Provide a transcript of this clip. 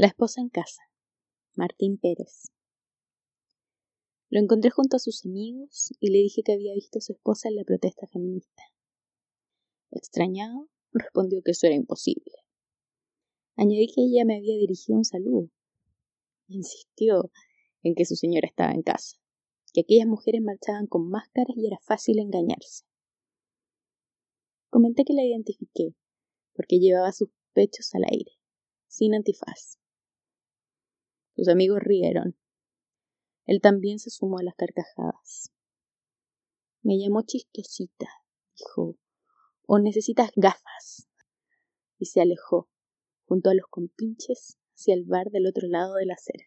La esposa en casa. Martín Pérez. Lo encontré junto a sus amigos y le dije que había visto a su esposa en la protesta feminista. Extrañado, respondió que eso era imposible. Añadí que ella me había dirigido un saludo. Insistió en que su señora estaba en casa, que aquellas mujeres marchaban con máscaras y era fácil engañarse. Comenté que la identifiqué, porque llevaba sus pechos al aire, sin antifaz. Sus amigos rieron. Él también se sumó a las carcajadas. Me llamó chistosita, dijo, o necesitas gafas. Y se alejó, junto a los compinches, hacia el bar del otro lado de la acera.